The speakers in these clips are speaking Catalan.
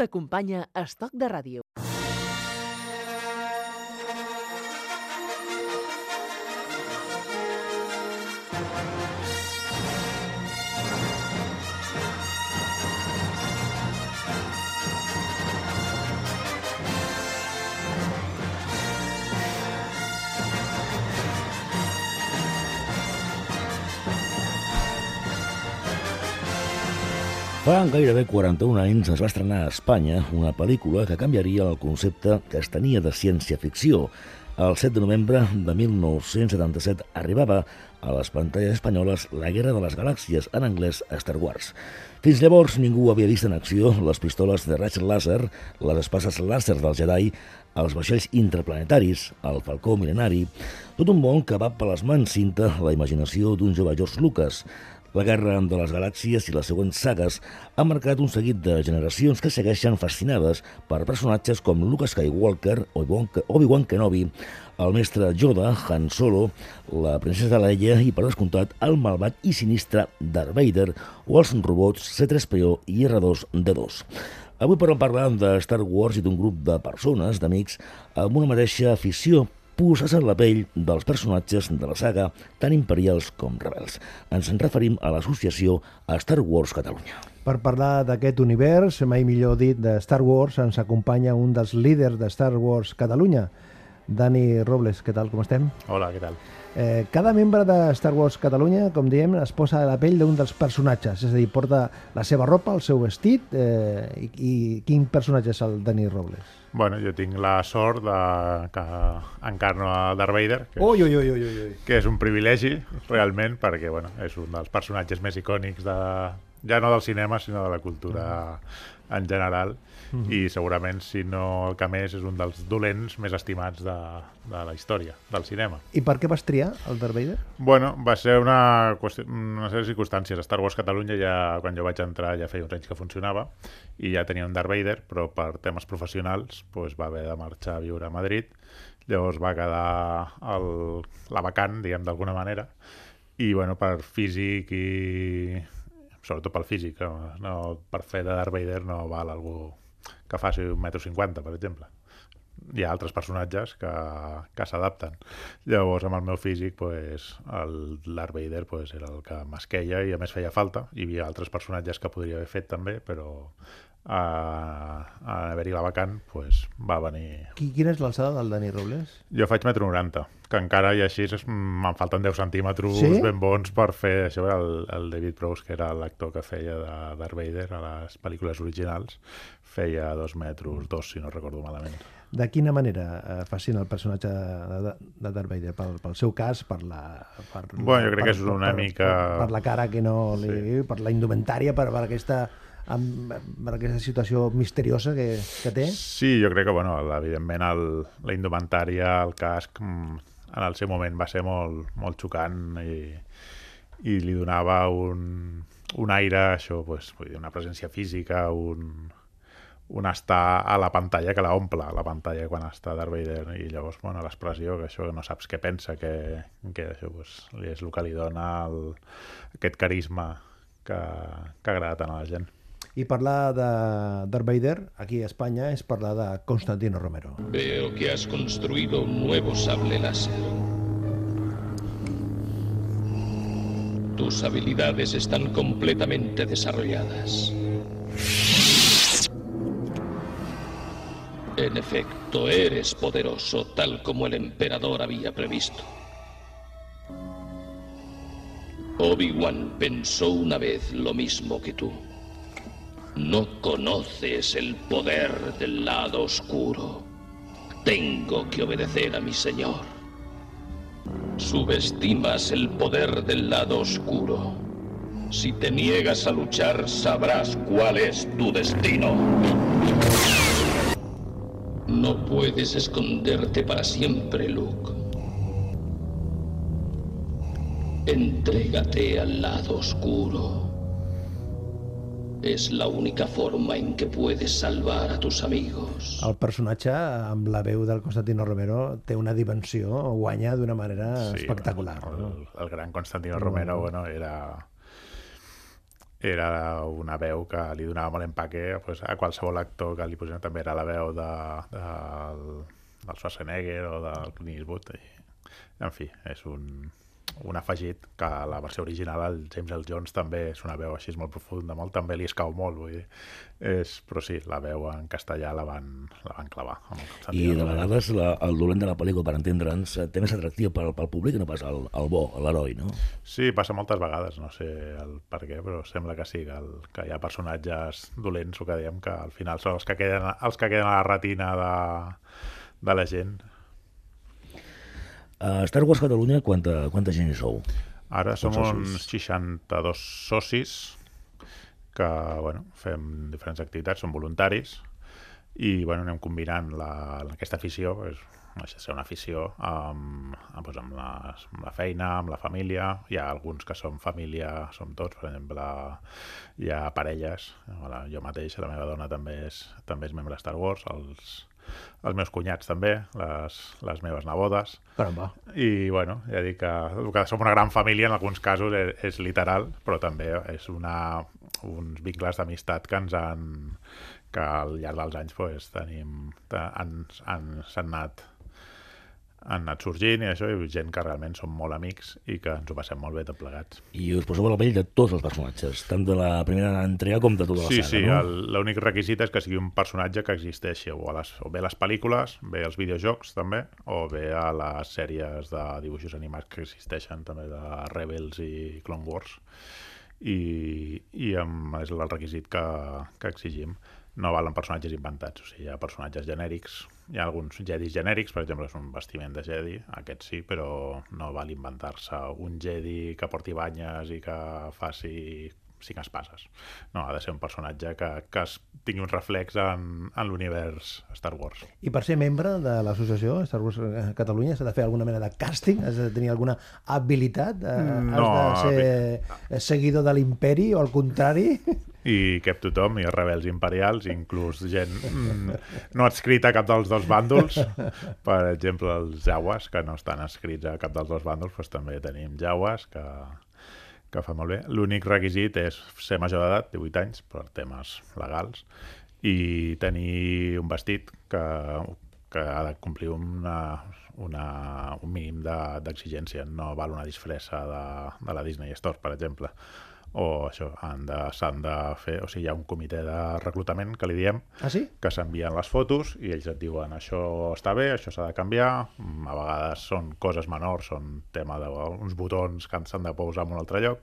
t'acompanya Estoc de Ràdio. Fa gairebé 41 anys es va estrenar a Espanya una pel·lícula que canviaria el concepte que es tenia de ciència-ficció. El 7 de novembre de 1977 arribava a les pantalles espanyoles La Guerra de les Galàxies, en anglès Star Wars. Fins llavors ningú havia vist en acció les pistoles de raig làser, les espases làser del Jedi, els vaixells interplanetaris, el falcó milenari, tot un món que va per les mans cinta la imaginació d'un jove George Lucas. La Guerra de les Galàxies i les següents sagues han marcat un seguit de generacions que segueixen fascinades per personatges com Luke Skywalker, Obi-Wan Kenobi, el mestre Yoda, Han Solo, la princesa Leia i, per descomptat, el malvat i sinistre Darth Vader o els robots C-3PO i R2-D2. Avui parlem parlant de Star Wars i d'un grup de persones, d'amics, amb una mateixa afició posar-se en la pell dels personatges de la saga, tan imperials com rebels. Ens en referim a l'associació a Star Wars Catalunya. Per parlar d'aquest univers, mai millor dit, de Star Wars, ens acompanya un dels líders de Star Wars Catalunya, Dani Robles. Què tal, com estem? Hola, què tal? Eh, cada membre de Star Wars Catalunya, com diem, es posa a la pell d'un dels personatges, és a dir, porta la seva ropa, el seu vestit, eh, i, i quin personatge és el Dani Robles? Bueno, jo tinc la sort de que encarno a Darth Vader, que, ui, ui, ui, ui, ui. que és un privilegi, realment, perquè bueno, és un dels personatges més icònics de, ja no del cinema, sinó de la cultura en general, mm -hmm. i segurament, si no el que més, és un dels dolents més estimats de, de la història del cinema. I per què vas triar el Darth Vader? Bueno, va ser una, qüestió, una sèrie de circumstàncies. Star Wars Catalunya, ja, quan jo vaig entrar, ja feia uns anys que funcionava, i ja tenia un Darth Vader, però per temes professionals pues, va haver de marxar a viure a Madrid, llavors va quedar el, la vacant, diguem d'alguna manera, i bueno, per físic i sobretot pel físic, no, no per fer de Darth Vader no val algú que faci un metro cinquanta, per exemple. Hi ha altres personatges que, que s'adapten. Llavors, amb el meu físic, pues, el Darth Vader pues, era el que m'esqueia i a més feia falta. Hi havia altres personatges que podria haver fet també, però a, a haver-hi la vacant pues, va venir... Quina és l'alçada del Dani Robles? Jo faig metro 90, que encara i així me'n falten 10 centímetres Sí? ben bons per fer això. El, el David Prowse, que era l'actor que feia de Darth Vader a les pel·lícules originals, feia dos metres, dos, si no recordo malament. De quina manera eh, fascina el personatge de, de Darth Vader? Pel, pel seu cas, per la... Per, Bueno, jo crec per, que és una per, mica- Per, per la cara que no li... Sí. Per la indumentària, per, per aquesta amb, per aquesta situació misteriosa que, que té? Sí, jo crec que, bueno, evidentment, el, la indumentària, el casc, mm, en el seu moment va ser molt, molt xocant i, i li donava un, un aire, això, pues, vull dir, una presència física, un, un estar a la pantalla que la omple, la pantalla quan està Darth Vader, i llavors, bueno, l'expressió, que això no saps què pensa, que, que això pues, és el que li dona el, aquest carisma que, que agrada tant a la gent. I parlar de Darth Vader aquí a Espanya és parlar de Constantino Romero. Veo que has construido un nuevo sable láser. Tus habilidades están completamente desarrolladas. En efecto, eres poderoso tal como el emperador había previsto. Obi-Wan pensó una vez lo mismo que tú. No conoces el poder del lado oscuro. Tengo que obedecer a mi señor. Subestimas el poder del lado oscuro. Si te niegas a luchar, sabrás cuál es tu destino. No puedes esconderte para siempre, Luke. Entrégate al lado oscuro. Es la única forma en que puedes salvar a tus amigos. El personatge, amb la veu del Constantino Romero, té una dimensió, guanya d'una manera espectacular. Bueno, no? el, el gran Constantino Romero, bueno, era era una veu que li donava molt empaque pues, a qualsevol actor que li posés també era la veu de, de, del Schwarzenegger o del Clint Eastwood i, en fi, és un, un afegit que la versió original el James L. Jones també és una veu així molt profunda, molt, també li escau molt vull dir, és, però sí, la veu en castellà la van, la van clavar I de vegades la, el dolent de la pel·lícula, per entendre'ns, eh, té més atractiu pel, pel públic que no pas el, el bo, l'heroi, no? Sí, passa moltes vegades, no sé el per què, però sembla que sí, que, el, que hi ha personatges dolents, o que diem, que al final són els que queden, els que queden a la retina de, de la gent. A Star Wars Catalunya, quanta, quanta gent hi sou? Ara som uns 62 socis que bueno, fem diferents activitats, som voluntaris i bueno, anem combinant la, aquesta afició, és, de ser una afició amb, amb, doncs, amb, la, amb la feina, amb la família. Hi ha alguns que som família, som tots, per exemple, hi ha parelles, jo mateix, la meva dona també és, també és membre de Star Wars, els, els meus cunyats també, les, les meves nebodes, Caramba. i, bueno, ja dic que, que som una gran família, en alguns casos és, és literal, però també és una, uns vincles d'amistat que ens han que al llarg dels anys pues, tenim, te- han, han, anat han anat sorgint i això, i gent que realment som molt amics i que ens ho passem molt bé tot plegats. I us poseu la pell de tots els personatges, tant de la primera entrega com de tota la Sí, saga, sí, no? el- l'únic requisit és que sigui un personatge que existeixi o, a les, o bé a les pel·lícules, bé als videojocs també, o bé a les sèries de dibuixos animats que existeixen també de Rebels i Clone Wars i, i amb, és el requisit que, que exigim no valen personatges inventats, o sigui, hi ha personatges genèrics, hi ha alguns jedis genèrics, per exemple, és un vestiment de jedi, aquest sí, però no val inventar-se un jedi que porti banyes i que faci cinc espases. No, ha de ser un personatge que, que es tingui un reflex en, en l'univers Star Wars. I per ser membre de l'associació Star Wars eh, Catalunya s'ha de fer alguna mena de càsting? Has de tenir alguna habilitat? Eh, Mm, no, Has de ser seguidor de l'imperi o al contrari? i cap tothom, i rebels imperials, inclús gent mm, no adscrita a cap dels dos bàndols. Per exemple, els jaues, que no estan adscrits a cap dels dos bàndols, doncs també tenim jaues que, que fa molt bé. L'únic requisit és ser major d'edat, 18 anys, per temes legals, i tenir un vestit que, que ha de complir una, una, un mínim de- d'exigència. No val una disfressa de, de la Disney Store, per exemple o això, han de, s'han de fer, o sigui, hi ha un comitè de reclutament que li diem, Ah, sí? que s'envien les fotos i ells et diuen això està bé, això s'ha de canviar, Mm, a vegades són coses menors, són tema d'uns botons que s'han de posar en un altre lloc,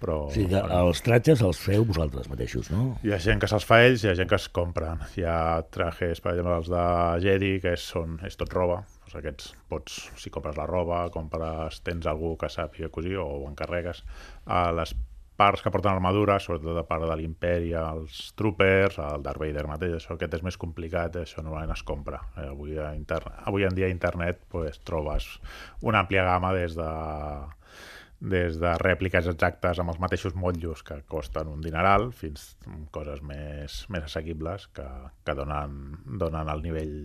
però... O sigui que els tratges els feu vosaltres mateixos, no? Hi ha gent que se'ls fa ells, hi ha gent que es compren. Hi ha trajes, per exemple, els de Jedi, que és, són, és tot roba. Doncs aquests pots, si compres la roba, compres, tens algú que sàpiga cosir o ho encarregues. A les parts que porten armadura, sobretot de part de l'imperi, els troopers, el Darth Vader mateix, això aquest és més complicat, això normalment es compra. Eh, avui, a avui en dia a internet pues, trobes una àmplia gamma des de des de rèpliques exactes amb els mateixos motllos que costen un dineral fins a coses més, més assequibles que, que donen, donen el nivell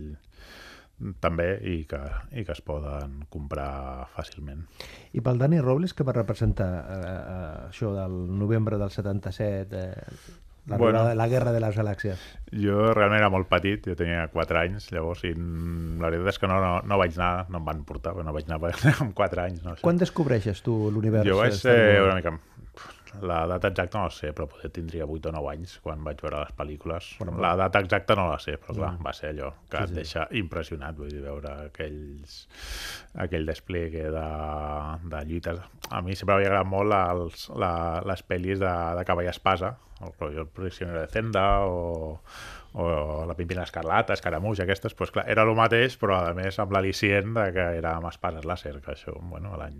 també i que, i que es poden comprar fàcilment. I pel Dani Robles, que va representar eh, eh, això del novembre del 77, eh, la, Bueno. la guerra de les galàxies? Jo realment era molt petit, jo tenia 4 anys, llavors i la veritat és que no, no, no vaig anar, no em van portar, però no vaig anar amb 4 anys. No sé. Quan descobreixes tu l'univers? Jo vaig ser una mica... La data exacta no la sé, però potser tindria 8 o 9 anys quan vaig veure les pel·lícules. La data exacta no la sé, però clar, va ser allò que Sí, et sí. deixa impressionat, vull dir, veure aquells, aquell despliegue de, de lluites. A mi sempre m'havia agradat molt els, la, les pel·lis de, de cavall espasa, el rotllo El prisionero de Zenda o, o la Pimpina Escarlata, Escaramuix, aquestes, doncs clar, era el mateix, però a més amb l'al·licient de que era amb espases làser, que això, bueno, l'any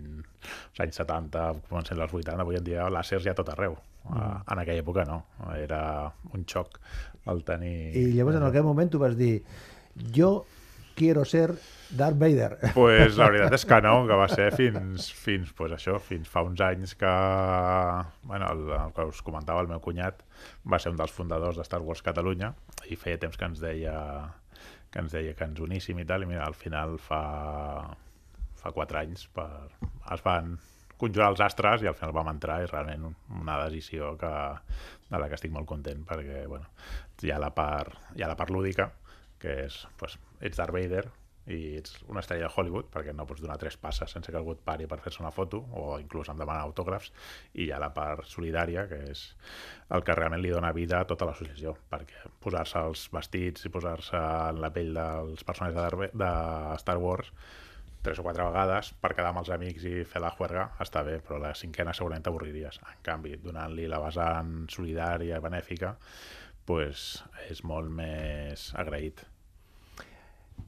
anys 70, comencen els 80, avui en dia làsers ja tot arreu. Mm. En aquella època no, era un xoc el tenir... I llavors en aquell moment tu vas dir jo quiero ser Darth Vader. pues, la veritat és que no, que va ser fins, fins pues això, fins fa uns anys que, bueno, el, el que us comentava el meu cunyat va ser un dels fundadors de Star Wars Catalunya i feia temps que ens deia que ens deia que ens uníssim i tal, i mira, al final fa, fa quatre anys per, es van conjurar els astres i al final vam entrar i realment una decisió que, de la que estic molt content perquè bueno, hi, ha la part, hi ha la part lúdica que és, pues, ets Darth Vader i ets una estrella de Hollywood perquè no pots donar tres passes sense que algú et pari per fer-se una foto o inclús em demanar autògrafs i hi ha la part solidària que és el que realment li dona vida a tota l'associació perquè posar-se els vestits i posar-se en la pell dels personatges de, de Star Wars tres o quatre vegades per quedar amb els amics i fer la juerga està bé, però la cinquena segurament t'avorriries. En canvi, donant-li la vessant solidària i benèfica, pues, és molt més agraït.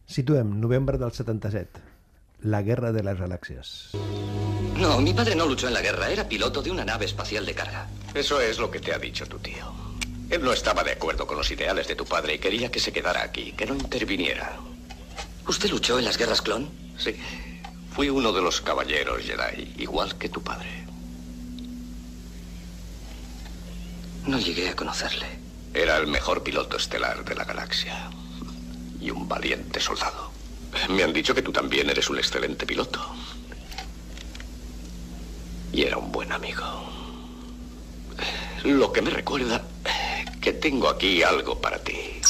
Situem novembre del 77. La guerra de las galaxias. No, mi padre no luchó en la guerra, era piloto de una nave espacial de carga. Eso es lo que te ha dicho tu tío. Él no estaba de acuerdo con los ideales de tu padre y quería que se quedara aquí, que no interviniera. ¿Usted luchó en las guerras clon? Sí, fui uno de los caballeros Jedi, igual que tu padre. No llegué a conocerle. Era el mejor piloto estelar de la galaxia. Y un valiente soldado. Me han dicho que tú también eres un excelente piloto. Y era un buen amigo. Lo que me recuerda que tengo aquí algo para ti.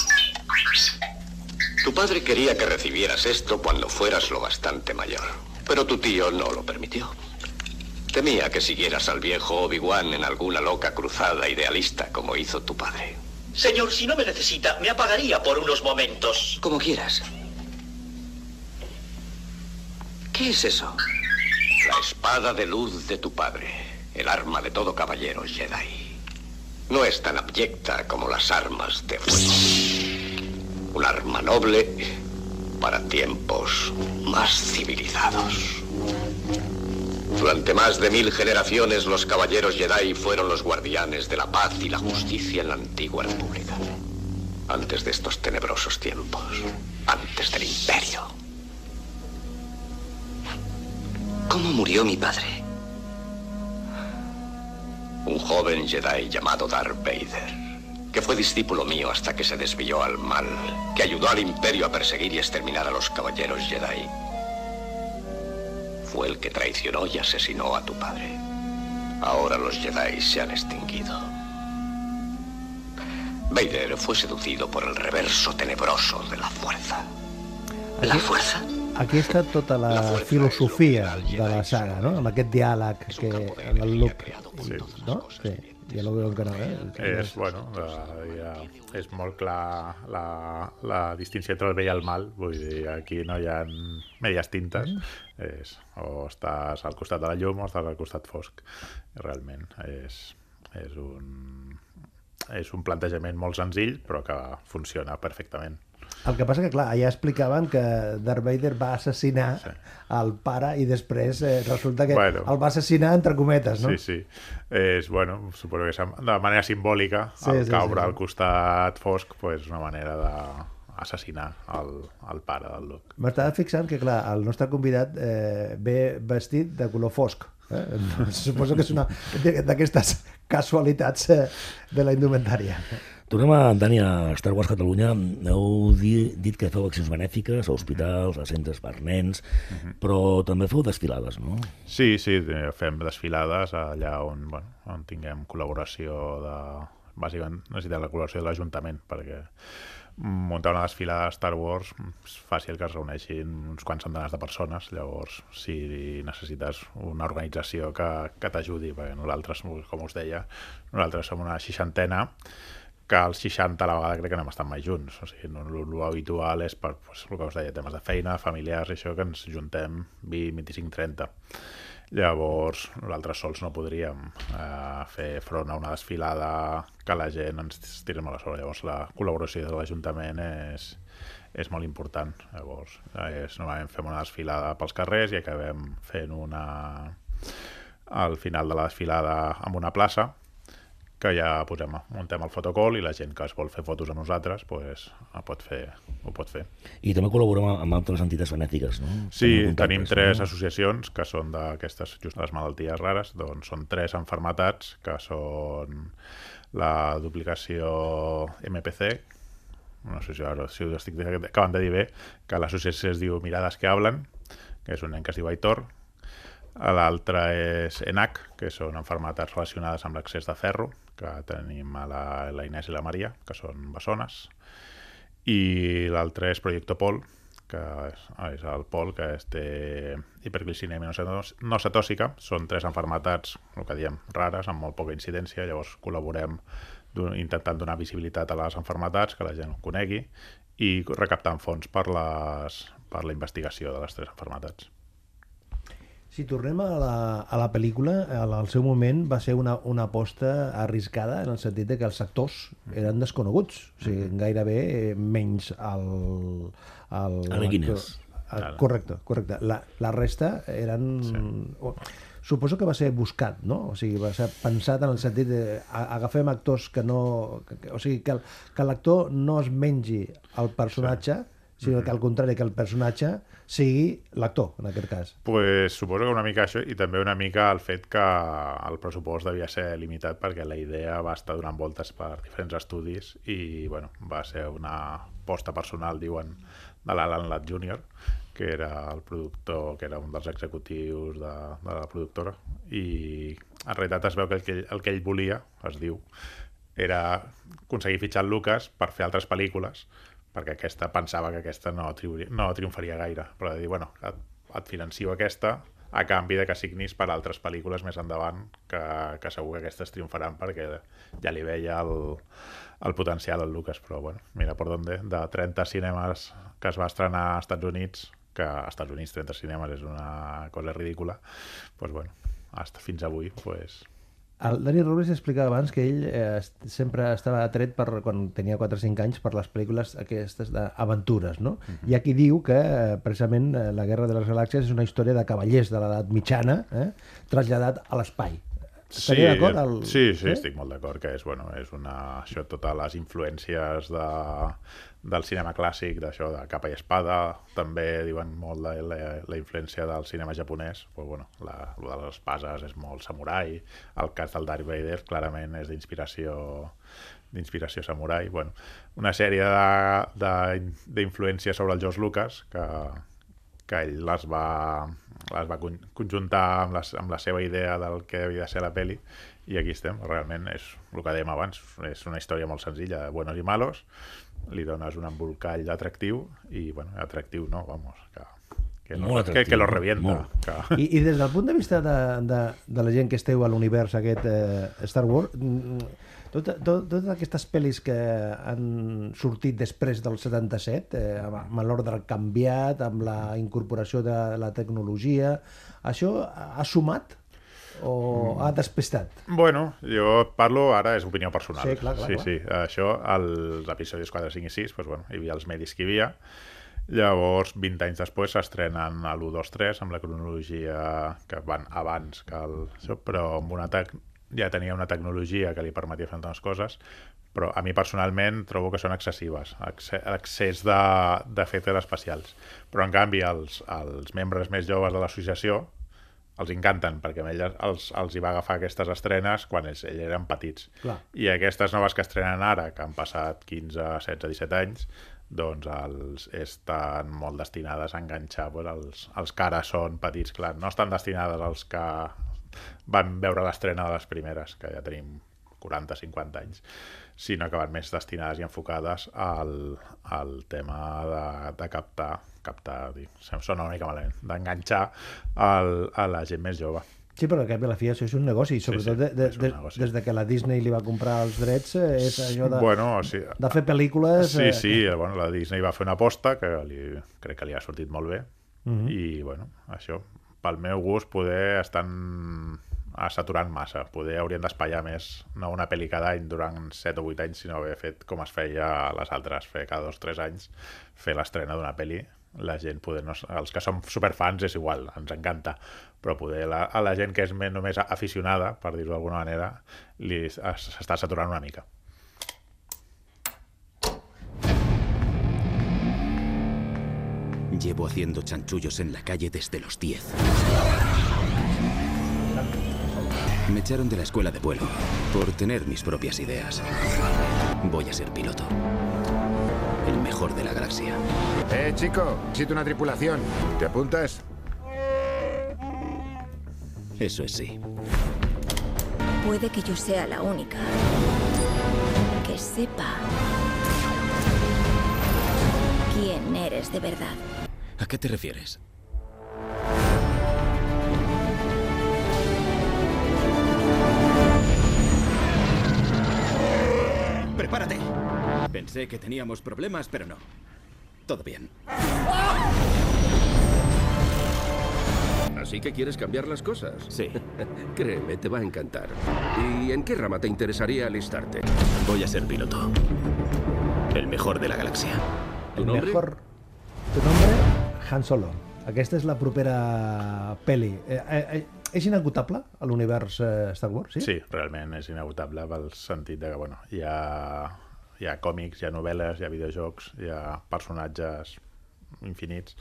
Tu padre quería que recibieras esto cuando fueras lo bastante mayor, pero tu tío no lo permitió. Temía que siguieras al viejo Obi-Wan en alguna loca cruzada idealista como hizo tu padre. Señor, si no me necesita, me apagaría por unos momentos. Como quieras. ¿Qué es eso? La espada de luz de tu padre, el arma de todo caballero Jedi. No es tan abyecta como las armas de fuego. Un arma noble para tiempos más civilizados. Durante más de mil generaciones los caballeros Jedi fueron los guardianes de la paz y la justicia en la antigua república. Antes de estos tenebrosos tiempos, antes del imperio. ¿Cómo murió mi padre? Un joven Jedi llamado Darth Vader, que fue discípulo mío hasta que se desvió al mal, que ayudó al imperio a perseguir y exterminar a los caballeros Jedi. Fue el que traicionó y asesinó a tu padre. Ahora los Jedi se han extinguido. Vader fue seducido por el reverso tenebroso de la fuerza. ¿La fuerza? Aquí està tota la, La filosofia de la saga, no? Amb aquest diàleg que el Luke... Sí. No? Sí. Ja lo veu que no, eh? És, bueno, eh, ja, és molt clar la, la distinció entre el bé i el mal, vull dir, aquí no hi ha medies tintes, és, o estàs al costat de la llum o estàs al costat fosc, realment, és, és un és un plantejament molt senzill però que funciona perfectament El que passa que, clar, allà explicaven que Darth Vader va assassinar Sí. el pare i després eh, resulta que Bueno. el va assassinar entre cometes, no? Sí, sí. És, bueno, suposo que és de manera simbòlica, Sí, el sí, caure sí, sí. al costat fosc pues, una manera d'assassinar el, el pare del Luke. M'estava fixant que, clar, el nostre convidat eh, ve vestit de color fosc. Eh? Suposo que és una d'aquestes casualitats eh, de la indumentària. Tornem a, Dani, a Star Wars Catalunya. Heu di, dit que feu accions benèfiques a hospitals, a centres per nens, però també feu desfilades, no? Sí, sí, fem desfilades allà on, bueno, on tinguem col·laboració de... Bàsicament necessitem la col·laboració de l'Ajuntament perquè muntar una desfilada de Star Wars és fàcil que es reuneixin uns quants centenars de persones, llavors si necessites una organització que, que t'ajudi, perquè nosaltres, com us deia, nosaltres som una seixantena que als 60 a la vegada crec que no hem estat mai junts. O sigui, no, lo, habitual és per, pues, el que us deia, temes de feina, familiars, i això, que ens juntem 20, 25, 30. Llavors, nosaltres sols no podríem eh, fer front a una desfilada que la gent ens tirem a la sobre. Llavors, la col·laboració de l'Ajuntament és, és molt important. Llavors, és, normalment fem una desfilada pels carrers i acabem fent una al final de la desfilada amb una plaça que ja posem, muntem el fotocall i la gent que es vol fer fotos amb nosaltres pues, pot fer, ho pot fer. I també col·laborem amb altres entitats benèfiques, no? Sí, Tenim tenim tres no? associacions que són d'aquestes just les malalties rares, doncs són tres enfermetats que són la duplicació MPC, no sé si ara si ho estic acabant de dir bé, que l'associació es diu Mirades que hablen, que és un nen que es diu Aitor, L'altre és ENAC, que són enfermetats relacionades amb l'excés de ferro, que tenim a la, la Inés i la Maria, que són bessones. I l'altre és Proyecto Pol, que és, és el Pol, que és, té hiperglicèmia no cetòsica. Són tres enfermetats, el que diem, rares, amb molt poca incidència. Llavors col·laborem intentant donar visibilitat a les enfermetats, que la gent ho conegui, i recaptant fons per, les, per la investigació de les tres enfermetats. Si tornem a la, a la pel·lícula, al seu moment va ser una, una aposta arriscada en el sentit de que els actors eren desconeguts, o sigui, Mm-hmm. gairebé eh, menys el... el Guinness. el, correcte, correcte. La, la resta eren... Sí. Suposo que va ser buscat, no? O sigui, va ser pensat en el sentit de agafem actors que no... Que, o sigui, que, el- que l'actor no es mengi el personatge, sí. Sinó que al contrari, que el personatge sigui l'actor, en aquest cas. pues, suposo que una mica això i també una mica el fet que el pressupost devia ser limitat perquè la idea va estar donant voltes per diferents estudis i bueno, va ser una posta personal, diuen, de l'Alan Ladd Jr., que era el productor, que era un dels executius de, de la productora i en realitat es veu que el que ell, el que ell volia, es diu, era aconseguir fitxar el Lucas per fer altres pel·lícules perquè aquesta pensava que aquesta no, no triomfaria gaire, però de dir, bueno, et, et financio aquesta a canvi de que signis per altres pel·lícules més endavant que, que segur que aquestes triomfaran perquè ja li veia el, el potencial al Lucas, però bueno, mira per d'on de 30 cinemes que es va estrenar als Estats Units, que als Estats Units 30 cinemes és una cosa ridícula, doncs bueno, fins avui, pues, El Dani Robles explicava abans que ell eh, sempre estava atret per, quan tenia 4 o 5 anys per les pel·lícules aquestes d'aventures, no? Hi ha qui diu que eh, precisament eh, la Guerra de les Galàxies és una història de cavallers de l'edat mitjana eh, traslladat a l'espai. Estaria d'acord? El... Sí, sí, estic molt d'acord que és, bueno, és una, això, totes les influències de, del cinema clàssic, d'això de capa i espada, també diuen molt de la, la influència del cinema japonès, però, bueno, la, lo de les espases és molt samurai, el cas del Darth Vader clarament és d'inspiració d'inspiració samurai, bueno, una sèrie d'influències sobre el George Lucas que, que ell les va, les va con- conjuntar amb, les, amb la seva idea del que havia de ser la peli i aquí estem, realment és el que dèiem abans, és una història molt senzilla de buenos i malos, li dones un embolcall atractiu i, bueno, atractiu no, vamos, que, que, no, Molt que, que lo revienta. molt. Que... I, I des del punt de vista de, de, de la gent que esteu a l'univers aquest eh, Star Wars, mm, tot, tot, totes aquestes pel·lis que han sortit després del 77, eh, amb, amb l'ordre canviat, amb la incorporació de la tecnologia, això ha sumat o ha despistat? Bueno, jo parlo ara, és opinió personal. Sí, clar, clar, sí, clar. sí. Això, els episodis 4, 5 i 6, doncs, bueno, hi havia els medis que hi havia. Llavors, 20 anys després, s'estrenen a l'1, 2, 3, amb la cronologia que van abans que el... Però amb una tec... ja tenia una tecnologia que li permetia fer tantes coses, però a mi personalment trobo que són excessives, exce- excés de- d'efectes especials. Però, en canvi, els, els membres més joves de l'associació, els encanten, perquè a ells els, els hi va agafar aquestes estrenes quan ells, ells eren petits. Clar. I aquestes noves que estrenen ara, que han passat 15, 16, 17 anys, doncs els, estan molt destinades a enganxar pues, els, els que ara són petits, clar, no estan destinades als que van veure l'estrena de les primeres, que ja tenim 40-50 anys, sinó que van més destinades i enfocades al, al tema de, de captar, captar, dir, em sona una mica malament, d'enganxar a la gent més jove. Sí, però al cap i a la fi això és un negoci, sobretot sí, de, de, de, negoci. des de que la Disney li va comprar els drets, eh, és allò de, Bueno, o sigui, de fer pel·lícules... Sí, eh, sí, bueno, la Disney va fer una aposta que li, crec que li ha sortit molt bé Mhm. i, bueno, això, pel meu gust, poder estan a saturant massa. Poder haurien d'espaiar més, no una pel·li cada any durant 7 o 8 anys, sinó haver fet com es feia a les altres, fer cada 2-3 anys, fer l'estrena d'una pel·li la gent poder, no, els que som superfans és igual, ens encanta però poder la, a la gent que és més, només aficionada, per dir-ho d'alguna manera li es- s'està saturant una mica Llevo haciendo chanchullos en la calle desde los 10. Me echaron de la escuela de vuelo por tener mis propias ideas. Voy a ser piloto. El mejor de la galaxia. Eh, chico, necesito una tripulación. ¿Te apuntas? Eso es sí. Puede que yo sea la única que sepa quién eres de verdad. ¿A qué te refieres? ¡Prepárate! Pensé que teníamos problemas, pero no. Todo bien. Así que quieres cambiar las cosas. Sí. Créeme, te va a encantar. ¿Y en qué rama te interesaría alistarte? Voy a ser piloto. El mejor de la galaxia. ¿Tu El nombre? mejor... Tu nombre? Han Solo. Aquesta és la propera peli. Eh, eh, eh, és inagotable a l'univers eh, Star Wars, sí? Sí, realment és inevitable pel sentit de que, bueno, hi ha, hi ha còmics, hi ha novel·les, hi ha videojocs, hi ha personatges infinits,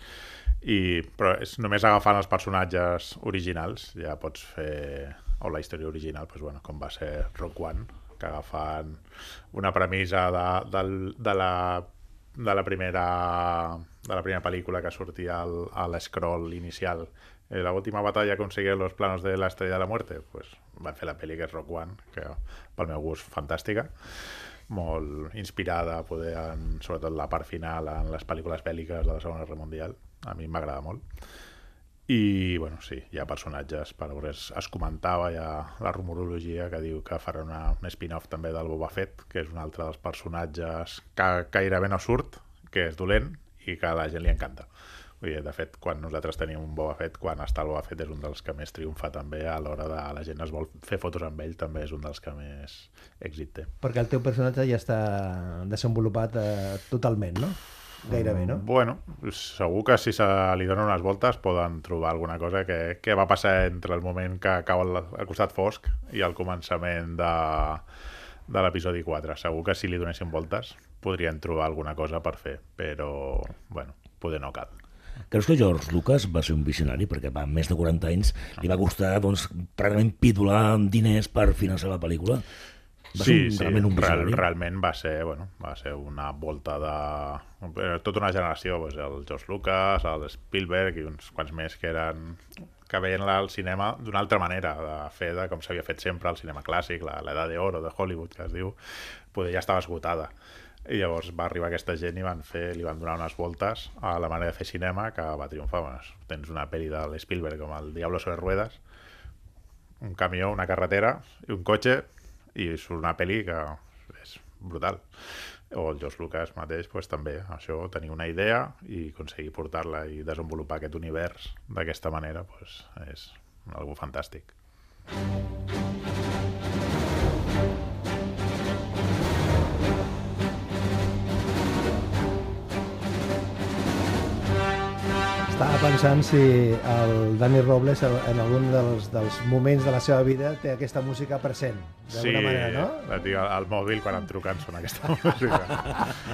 i, però és només agafant els personatges originals ja pots fer o la història original, doncs, bueno, com va ser Rock One, que agafant una premissa de, del, de la de la primera de la primera pel·lícula que sortia al, a l'escroll inicial la última batalla conseguir los planos de la estrella de la muerte pues van fer la pel·li que és Rock One que pel meu gust fantàstica molt inspirada poder en, sobretot la part final en les pel·lícules bèl·liques de la Segona Guerra Mundial. A mi m'agrada molt. I, bueno, sí, hi ha personatges, per es, es comentava ja la rumorologia que diu que farà una, un spin-off també del Boba Fett, que és un altre dels personatges que gairebé no surt, que és dolent i que a la gent li encanta. Vull dir, de fet, quan nosaltres tenim un Boba Fett, quan està el Boba Fett és un dels que més triomfa també a l'hora de la gent es vol fer fotos amb ell, també és un dels que més èxit té. Perquè el teu personatge ja està desenvolupat eh, totalment, no? Gairebé, no? Bueno, segur que si se li donen unes voltes poden trobar alguna cosa que, que va passar entre el moment que cau al, al costat fosc i el començament de, de l'episodi 4. Segur que si li donessin voltes podrien trobar alguna cosa per fer, però, bueno, poder no cal. Creus que George Lucas va ser un visionari perquè va més de 40 anys li va costar doncs, pràcticament pidolar diners per finançar la pel·lícula? Va sí, un, sí, realment un real, realment va ser, bueno, va ser una volta de... tota una generació, doncs, el George Lucas, el Spielberg i uns quants més que eren que veien el cinema d'una altra manera, de fer de com s'havia fet sempre el cinema clàssic, la- l'edat d'oro de Hollywood, que es diu, poder ja estava esgotada. I llavors va arribar aquesta gent i van fer, li van donar unes voltes a la manera de fer cinema que va triomfar. Bueno, tens una pel·li de l'Spielberg com el Diablo sobre ruedas, un camió, una carretera i un cotxe i surt una pel·li que és brutal o el George Lucas mateix pues, també això, tenir una idea i aconseguir portar-la i desenvolupar aquest univers d'aquesta manera pues, és algo fantàstic Estava pensant si el Dani Robles en algun dels, dels moments de la seva vida té aquesta música present, d'alguna manera, no? la tinc al, al mòbil quan em truquen sona aquesta música.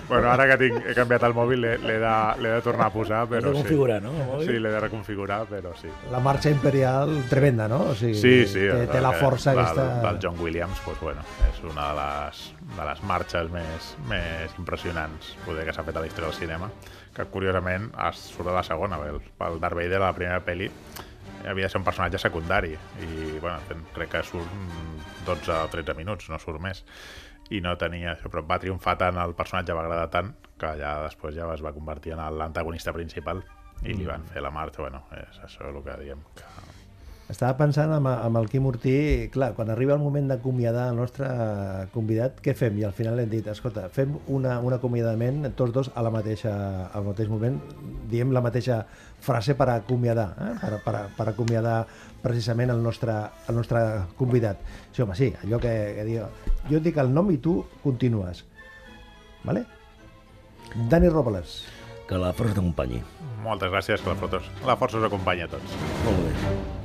bueno, ara que tinc, he canviat el mòbil l'he de, de tornar a posar, però de configurar, no? Sí, l'he de reconfigurar, però sí. La marxa imperial tremenda, no? O sigui, Sí, sí. té, té la que força del, aquesta... Del John Williams, doncs, bueno, és una de les, de les marxes més, més impressionants poder que s'ha fet a la història del cinema, que curiosament es surt de la segona, el, el Darth Vader de la primera pel·li havia de ser un personatge secundari. I bueno, crec que surt 12 o 13 minuts, no surt més. I no tenia això, però va triomfar tant el personatge, va agradar tant que ja després ja es va convertir en l'antagonista principal. I li van fer la marxa, bueno, és això el que diem que Estava pensant amb, amb el Quim Ortí, clar, quan arriba el moment d'acomiadar el nostre convidat, què fem? I al final hem dit, escolta, fem una, un acomiadament tots dos a la mateixa, al mateix moment, diem la mateixa frase per acomiadar, eh? per, per, per acomiadar precisament el nostre, el nostre convidat. Sí, home, sí, allò que, que diu, jo et dic el nom i tu continues. Vale? Dani Robles. Que la força t'acompanyi. moltes gràcies, que la, força, la força us acompanya a tots. Molt bé.